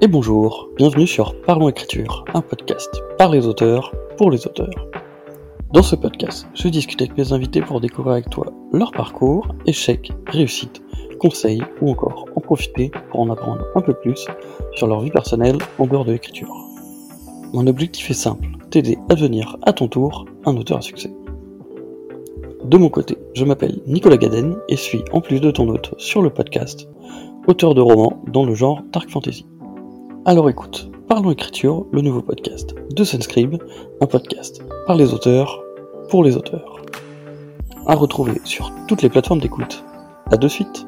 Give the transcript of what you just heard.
Et bonjour, bienvenue sur Parlons Écriture, un podcast par les auteurs, pour les auteurs. Dans ce podcast, je discute avec mes invités pour découvrir avec toi leur parcours, échecs, réussites, conseils ou encore en profiter pour en apprendre un peu plus sur leur vie personnelle en dehors de l'écriture. Mon objectif est simple, t'aider à devenir à ton tour un auteur à succès. De mon côté, je m'appelle Nicolas Gaden et suis, en plus de ton hôte sur le podcast, auteur de romans dans le genre Dark Fantasy. Alors écoute, Parlons Écriture, le nouveau podcast de Sunscribe, un podcast par les auteurs, pour les auteurs. À retrouver sur toutes les plateformes d'écoute. A de suite